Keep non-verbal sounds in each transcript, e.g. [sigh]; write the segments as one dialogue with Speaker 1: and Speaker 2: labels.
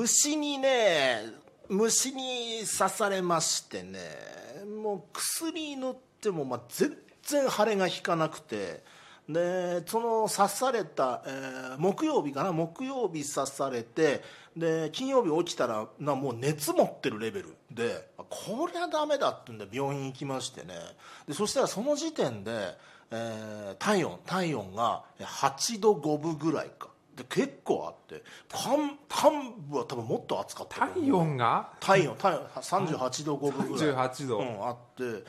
Speaker 1: 虫にね虫に刺されましてねもう薬塗ってもまあ全然腫れが引かなくてでその刺された、えー木曜日かな木曜日刺されてで金曜日起きたらなもう熱持ってるレベルでこりゃダメだってんで病院行きましてね。でそしたらその時点で、えー体温体温が8度5分ぐらいか。で結構あって幹幹部は多分もっと暑かった
Speaker 2: 体温が？
Speaker 1: 体温体温38度5分ぐらい。
Speaker 2: 38度
Speaker 1: うん、あって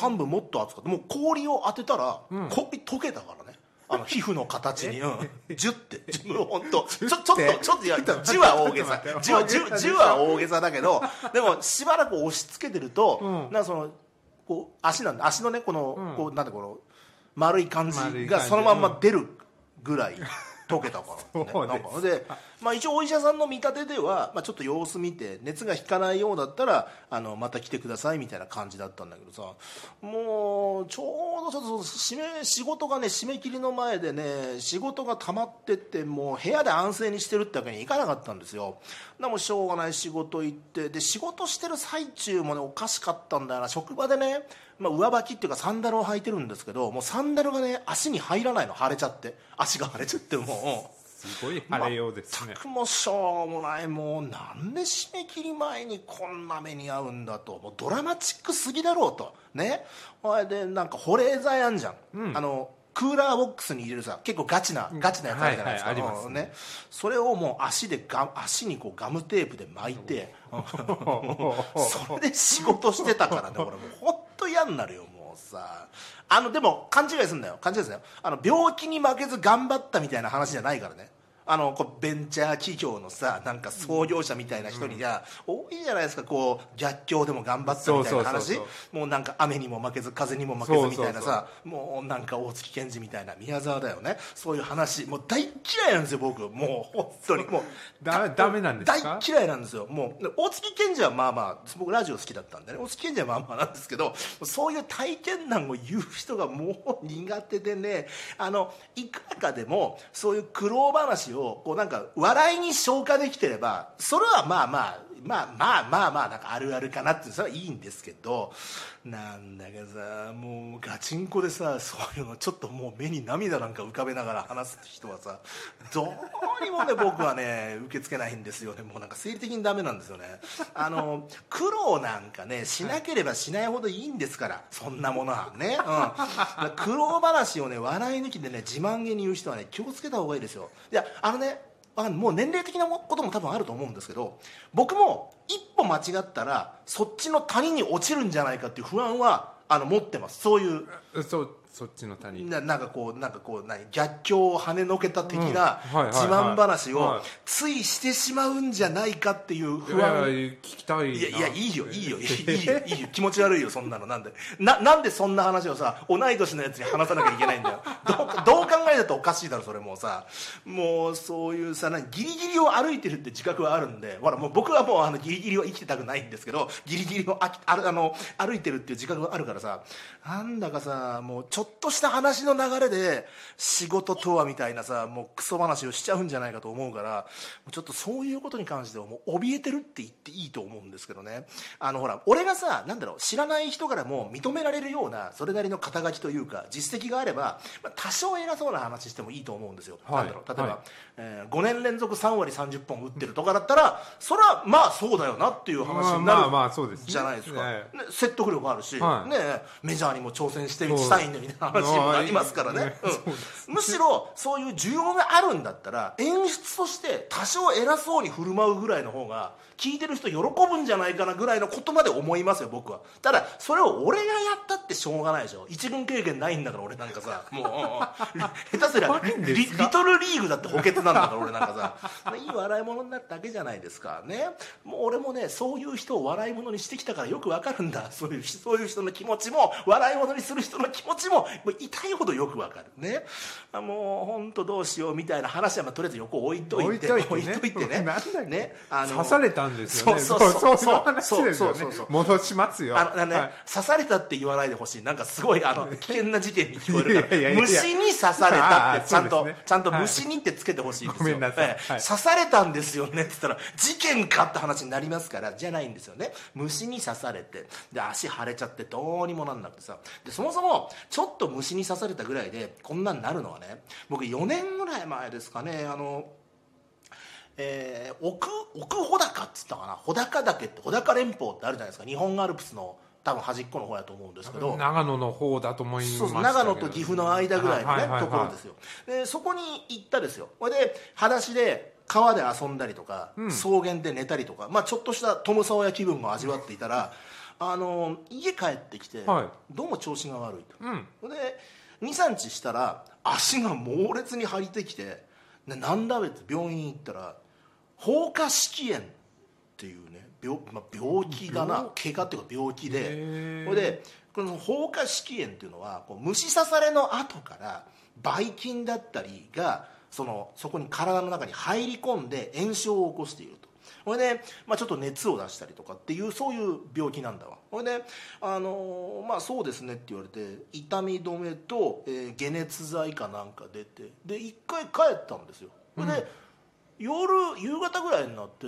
Speaker 1: 幹部もっと熱かった。もう氷を当てたら、氷溶けたからね。あの [laughs] 皮膚の形に、うん、ジュって。本当ちょちょっとちょっといやジュは大げさ。ジュはジュジュは大げさだけどでもしばらく押し付けてると、
Speaker 2: うん。
Speaker 1: なんかそのこう足なんで足のねこの、
Speaker 2: うん。
Speaker 1: こうなんでこの丸い感じ
Speaker 2: 丸い感じ。
Speaker 1: がそのまんま出るぐらい溶けたから、ね、なんか。で、まあ、一応お医者さんの見立てでは、まあ、ちょっと様子見て熱が引かないようだったらあのまた来てくださいみたいな感じだったんだけどさ。もうちょうどちょっと締め仕事がね締め切りの前でね仕事が溜まってってもう部屋で安静にしてるってわけにいかなかったんですよ。でもうしょうがない仕事行ってで仕事してる最中もねおかしかったんだよな。職場でね、まあ、上履きっていうかサンダルを履いてるんですけどもうサンダルがね足に入らないの腫れちゃって。足が腫れちゃってもう。
Speaker 2: すごい晴れようですね、
Speaker 1: 全くもうしょうもない。もうなんで締め切り前にこんな目に遭うんだと。もうドラマチックすぎだろうと。ね。ほいでなんか保冷剤あんじゃん、
Speaker 2: うん。
Speaker 1: あのクーラーボックスに入れるさ結構ガチなガチなやつあるじゃないですか、
Speaker 2: はいはいす
Speaker 1: うん。ね、それをもう足でガ足にこうガムテープで巻いて、[laughs] それで仕事してたからね俺もう。本と嫌になるよもうさ。あのでも勘違いすんだよ。勘違いすんだよ。あの病気に負けず頑張ったみたいな話じゃないからね。あのこうベンチャー企業のさなんか創業者みたいな人にじゃ、多いじゃないですかこう逆境でも頑張ったみたいな話。もうなんか雨にも負けず風にも負けずみたいなさもうなんか大月健二みたいな宮沢だよね。そういう話もう大嫌いなんですよ僕。もう本当にもう。[laughs]
Speaker 2: ダメダメなんですか？
Speaker 1: 大嫌いなんですよ。もう大月健二はまあまあ僕ラジオ好きだったんでね大月健二はまあまあなんですけどそういう体験談を言う人がもう苦手でねあのいくらかでもそういう苦労話をこうなんか笑いに消化できてればそれはまあまあまあまあまあまあなんかあるあるかなってそれはいいんですけどなんだけどさもうガチンコでさそういうのちょっともう目に涙なんか浮かべながら話す人はさどうにもね僕はね受け付けないんですよね。もうなんか生理的にダメなんですよね。あの苦労なんかねしなければしないほどいいんですからそんなものはね、うん、苦労話をね笑い抜きでね自慢げに言う人はね気をつけた方がいいですよ。いやあのねもう年齢的なことも多分あると思うんですけど僕も一歩間違ったらそっちの谷に落ちるんじゃないかっていう不安はあの持ってます。そういう
Speaker 2: そうそっちの谷。
Speaker 1: ななんかこうなんかこう何逆境を跳ねのけた的な自慢話を
Speaker 2: はい。
Speaker 1: ついしてしまうんじゃないかっていう不
Speaker 2: いや
Speaker 1: 安
Speaker 2: 聞きたいな。い
Speaker 1: やいやいいよいいよ。いいよ。いいよ。気持ち悪いよそんなの。なんで。ななんでそんな話をさ同い年のやつに話さなきゃいけないんだよ。どうどう考えたっておかしいだろそれもうさ。もうそういうさギリギリを歩いてるって自覚はあるんでほらもう僕はもうあのギリギリを生きてたくないんですけどギリギリをああの歩いてるっていう自覚があるからさ。なんだかさもうちょっとした話の流れで仕事とはみたいなさもうクソ話をしちゃうんじゃないかと思うからちょっとそういうことに関してはもう怯えてるって言っていいと思うんですけどね。あのほら俺がさなんだろう知らない人からも認められるようなそれなりの肩書きというか実績があれば、まあ、多少偉そうな話してもいいと思うんですよ、
Speaker 2: はい。
Speaker 1: なんだろう。例えば、
Speaker 2: はい。
Speaker 1: えー5年連続3割30本打ってるとかだったらそれはまあそうだよなっていう話になる、じゃないですか、
Speaker 2: え
Speaker 1: ね説得力あるし、
Speaker 2: はい。
Speaker 1: ね、メジャーにも挑戦してしたいんだみたいな話にもなりますからね。
Speaker 2: ね。
Speaker 1: うん。むしろそういう需要があるんだったら演出として多少偉そうに振る舞うぐらいの方が聞いてる人喜ぶんじゃないかなぐらいのことまで思いますよ僕は。ただそれを俺がやったってしょうがないでしょ。一軍経験ないんだから俺なんかさもう。うん下手すりゃリリトルリーグだって補欠なんだから俺なんかさ。いい笑い物になるだけじゃないですか。ね。もう俺もねそういう人を笑い物にしてきたからよくわかるんだ。そういうそういう人の気持ちも笑い物にする人の気持ちもももう痛いほどよくわかる。ね。あもう本当どうしようみたいな話はまあとりあえず横置いといて
Speaker 2: 置いといてね。
Speaker 1: 置いといてね。ね。あの
Speaker 2: 刺されたんですよね。
Speaker 1: そうそうそう
Speaker 2: そういう
Speaker 1: そうそうそう
Speaker 2: 戻しますよ。
Speaker 1: あのあのね
Speaker 2: はい。
Speaker 1: 刺されたって言わないでほしい。なんかすごいあの危険な事件に聞こえるか
Speaker 2: いやいやいや
Speaker 1: ら虫に刺されたってちゃんと、
Speaker 2: ね。
Speaker 1: ちゃんと
Speaker 2: はい。
Speaker 1: 虫にってつけてほしいんですよ。
Speaker 2: ごめんなさい。
Speaker 1: ええ。
Speaker 2: はい。
Speaker 1: 刺されたんですよねって言ったら事件かって話になりますからじゃないんですよね。虫に刺されてで足腫れちゃってどうにもなんなくてさ。でそもそもちょっと虫に刺されたぐらいでこんなんなるのはね僕4年ぐらい前ですかねあのえー奥奥穂高っつったかな？穂高岳って穂高連峰ってあるじゃないですか。日本アルプスの多分端っこの方やと思うんですけど。
Speaker 2: 長野の方だと思いました
Speaker 1: そう
Speaker 2: けど
Speaker 1: そう長野と岐阜の間ぐらいのね、
Speaker 2: はいはい
Speaker 1: ところですよ。でそこに行ったですよ。で裸足で川で遊んだりとか、
Speaker 2: うん。
Speaker 1: 草原で寝たりとか、まあ、ちょっとしたトムサオヤ気分も味わっていたらあの家帰ってきて、
Speaker 2: はい。
Speaker 1: どうも調子が悪いと。
Speaker 2: うん。
Speaker 1: で23日したら足が猛烈に張りてきてでなんだべって病院行ったら放火色炎っていうね病,、まあ、病気だな
Speaker 2: 病？
Speaker 1: 怪我っていうか病気で。これでこの放火色炎っていうのはこう虫刺されの後からばい菌だったりがそのそこに体の中に入り込んで炎症を起こしていると。これで、まあ、ちょっと熱を出したりとかっていうそういう病気なんだわ。これで、あのーまあそうですねって言われて痛み止めと、えー解熱剤かなんか出てで一回帰ったんですよ。これで、夜夕方ぐらいになって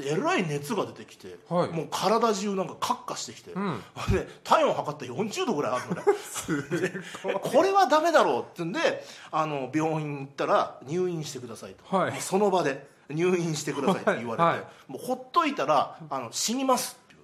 Speaker 1: えらい熱が出てきて、
Speaker 2: はい。
Speaker 1: もう体中なんかカッカしてきて、
Speaker 2: うん。
Speaker 1: で体温測ったら40度ぐらいあるのね。でこれはダメだろうってんであの病院行ったら入院してくださいと、
Speaker 2: はい。
Speaker 1: その場で入院してくださいって言われて、
Speaker 2: はい。はい
Speaker 1: もうほっといたらあの死にますっていう。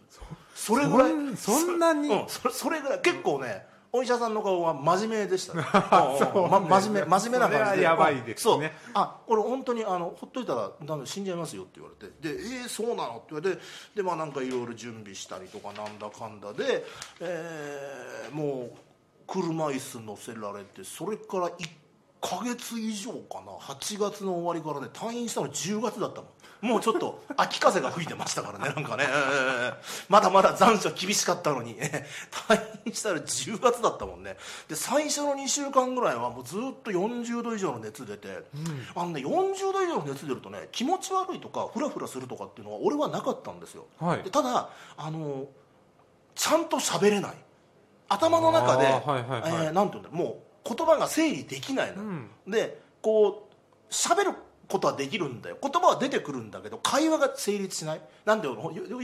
Speaker 1: それぐらい。
Speaker 2: そんそんなに
Speaker 1: うん、それそれぐらい。結構ねお医者さんの顔は真面目でした。[laughs] ね。ま、真面目真面目な感じで。
Speaker 2: やばいですね。
Speaker 1: そう。あこれ本当にあのほっといたらだめ死んじゃいますよって言われて。でえー、そうなのって言われて。でまあなんかいろいろ準備したりとかなんだかんだで、えーもう車椅子乗せられてそれから1ヶ月以上かな。8月の終わりからね退院したの10月だったもんもうちょっと秋風が吹いてましたからねなんかね、えーまだまだ残暑厳しかったのに、ね、[laughs] 退院したら10月だったもんね。で最初の2週間ぐらいはもうずっと40度以上の熱出て、あのね40度以上の熱出るとね気持ち悪いとかフラフラするとかっていうのは俺はなかったんですよ、
Speaker 2: はい。
Speaker 1: でただあのちゃんと喋れない。頭の中で、
Speaker 2: はいはいはい。
Speaker 1: えーなんていうんだもう言葉が整理できないの。よ、でこう喋ることはできるんだよ。言葉は出てくるんだけど会話が成立しない。なんでよ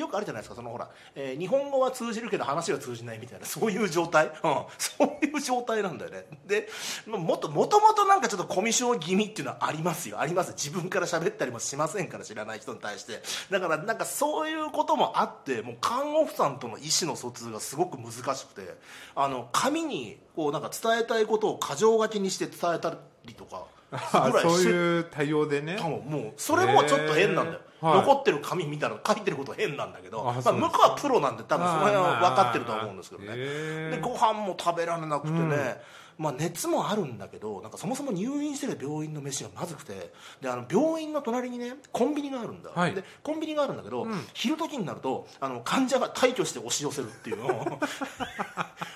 Speaker 1: くあるじゃないですか。そのほら、えー日本語は通じるけど話は通じないみたいな。そういう状態、うん、[laughs] そういう状態なんだよね。でもともともとなんかちょっとコミュ障気味っていうのはありますよ。あります。自分から喋ったりもしませんから知らない人に対して。だからなんかそういうこともあってもう看護婦さんとの意思の疎通がすごく難しくて。あの紙にこうなんか伝えたいことを箇条書きにして伝えたりとか
Speaker 2: あそう
Speaker 1: して
Speaker 2: いう対応でね。
Speaker 1: 多分もうそれもちょっと変なんだよ、
Speaker 2: はい。
Speaker 1: 残ってる紙見たら書いてること変なんだけどまあ、向こうはプロなんで多分その辺は分かってるとは思うんですけどね、でご飯も食べられなくてね、まあ、熱もあるんだけどなんかそもそも入院してる病院の飯がまずくてであの病院の隣にねコンビニがあるんだ、
Speaker 2: はい。
Speaker 1: でコンビニがあるんだけど、昼時になるとあの患者が退去して押し寄せるっていうのを。[laughs]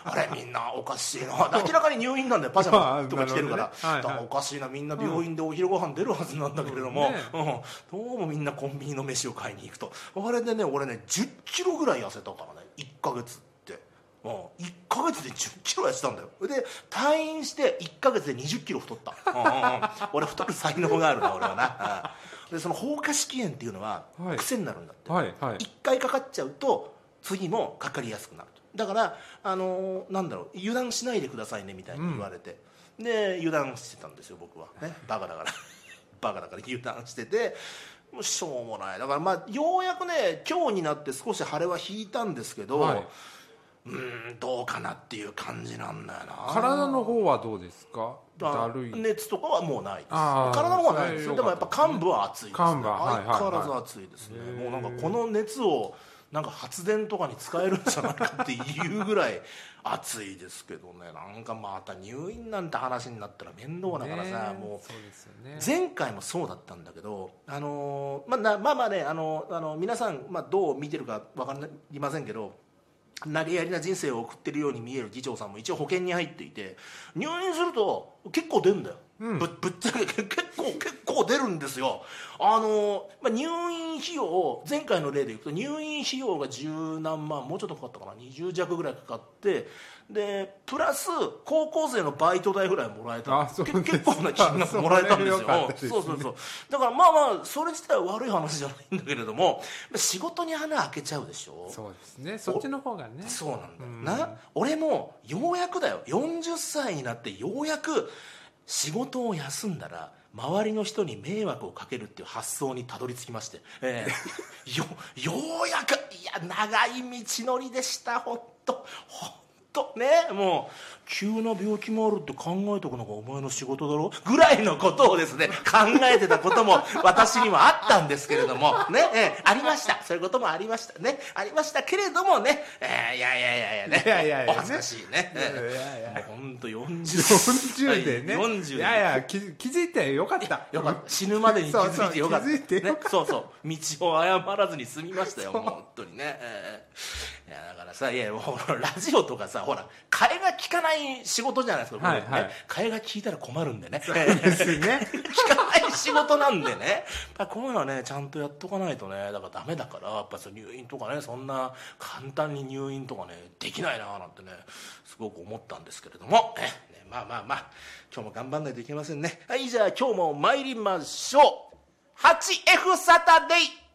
Speaker 1: あれみんなおかしいな。明らかに入院なんだよ。パジャマとか着てるから。
Speaker 2: なるほどね。はいはい。
Speaker 1: おかしいな。みんな病院でお昼ご飯出るはずなんだけれども、
Speaker 2: ね
Speaker 1: うん、どうもみんなコンビニの飯を買いに行くと。あれでね俺ね1 0キロぐらい痩せたからね。1ヶ月うん、1ヶ月で1 0キロ痩せたんだよ。で退院して1ヶ月で2 0キロ太った、うんうんうん。[laughs] 俺太る才能があるな俺はな、うん。でその放火式炎っていうのは
Speaker 2: はい。
Speaker 1: 癖になるんだって、
Speaker 2: はいはい。
Speaker 1: 1回かかっちゃうと次もかかりやすくなると。だから、あのーなんだろう油断しないでくださいねみたいに言われて、で油断してたんですよ僕は。ね。バカだから。[laughs] バカだから油断してて。もうしょうもない。だからまあようやくね今日になって少し腫れは引いたんですけど、
Speaker 2: はいう
Speaker 1: ーんどうかなっていう感じなんだよな。
Speaker 2: 体の方はどうですか？だ
Speaker 1: あ
Speaker 2: るい。
Speaker 1: 熱とかはもうないです。体の方はないですよ。でもやっぱ幹部は暑いですね。
Speaker 2: 幹部ははいはいはい。
Speaker 1: 相変わらず暑いですね。もうなんかこの熱をなんか発電とかに使えるんじゃないかっていうぐらい暑いですけどね。[laughs] なんかまた入院なんて話になったら面倒だからさ、
Speaker 2: ね
Speaker 1: もう
Speaker 2: ね。
Speaker 1: 前回もそうだったんだけど、あのーまあなまあまあねあのあの皆さん、まあ、どう見てるか分かりませんけど投げやりな人生を送ってるように見える議長さんも一応保険に入っていて入院すると結構出るんだよ、ぶ [laughs] ぶっちゃけ [laughs] 結構結構出るんですよ。あの、まあ、入院費用前回の例でいくと入院費用が十何万もうちょっとかかったかな？20弱ぐらいかかってでプラス高校生のバイト代ぐらいもらえた。結構な金額もらえたんですよ。
Speaker 2: そ
Speaker 1: うそうそうだからまあまあそれ自体は悪い話じゃないんだけれども仕事に穴開けちゃうでしょ？
Speaker 2: そうですね。そっちの方がね。
Speaker 1: そうなんだよな、俺もようやくだよ。40歳になってようやく仕事を休んだら周りの人に迷惑をかけるっていう発想にたどり着きまして、ええ。[laughs] よようやくいや長い道のりでした本当本当ねもう急な病気もあるって考えとくのがお前の仕事だろ？ぐらいのことをですね考えてたことも [laughs] 私にもあったんですけれども。ね、ええありました。そういうこともありましたね。ありましたけれどもね、ええいやいやいやいやね。
Speaker 2: いやいやいやね。
Speaker 1: お恥ずかしいね、本当40
Speaker 2: 40でね。
Speaker 1: 40で。
Speaker 2: いやいや気気づいてよかった。
Speaker 1: よかった。死ぬまでに気づいてよかった。
Speaker 2: そうそう気づいてよかった。
Speaker 1: ね、そうそう。道を誤らずに済みましたよもう。本当にね、ええいやだからさいやもうラジオとかさほら替えが利かない仕事じゃないですか、
Speaker 2: はいはい。
Speaker 1: 替えが利いたら困るんでね。
Speaker 2: ですね。[laughs]
Speaker 1: 聞かない仕事なんでね。こういうのはねちゃんとやっとかないとねだからダメだからやっぱそう入院とかねそんな簡単に入院とかねできないななんてねすごく思ったんですけれども。え、ね、まあまあまあ今日も頑張んないといけませんね。はいじゃあ今日も参りましょう。8F サタデイ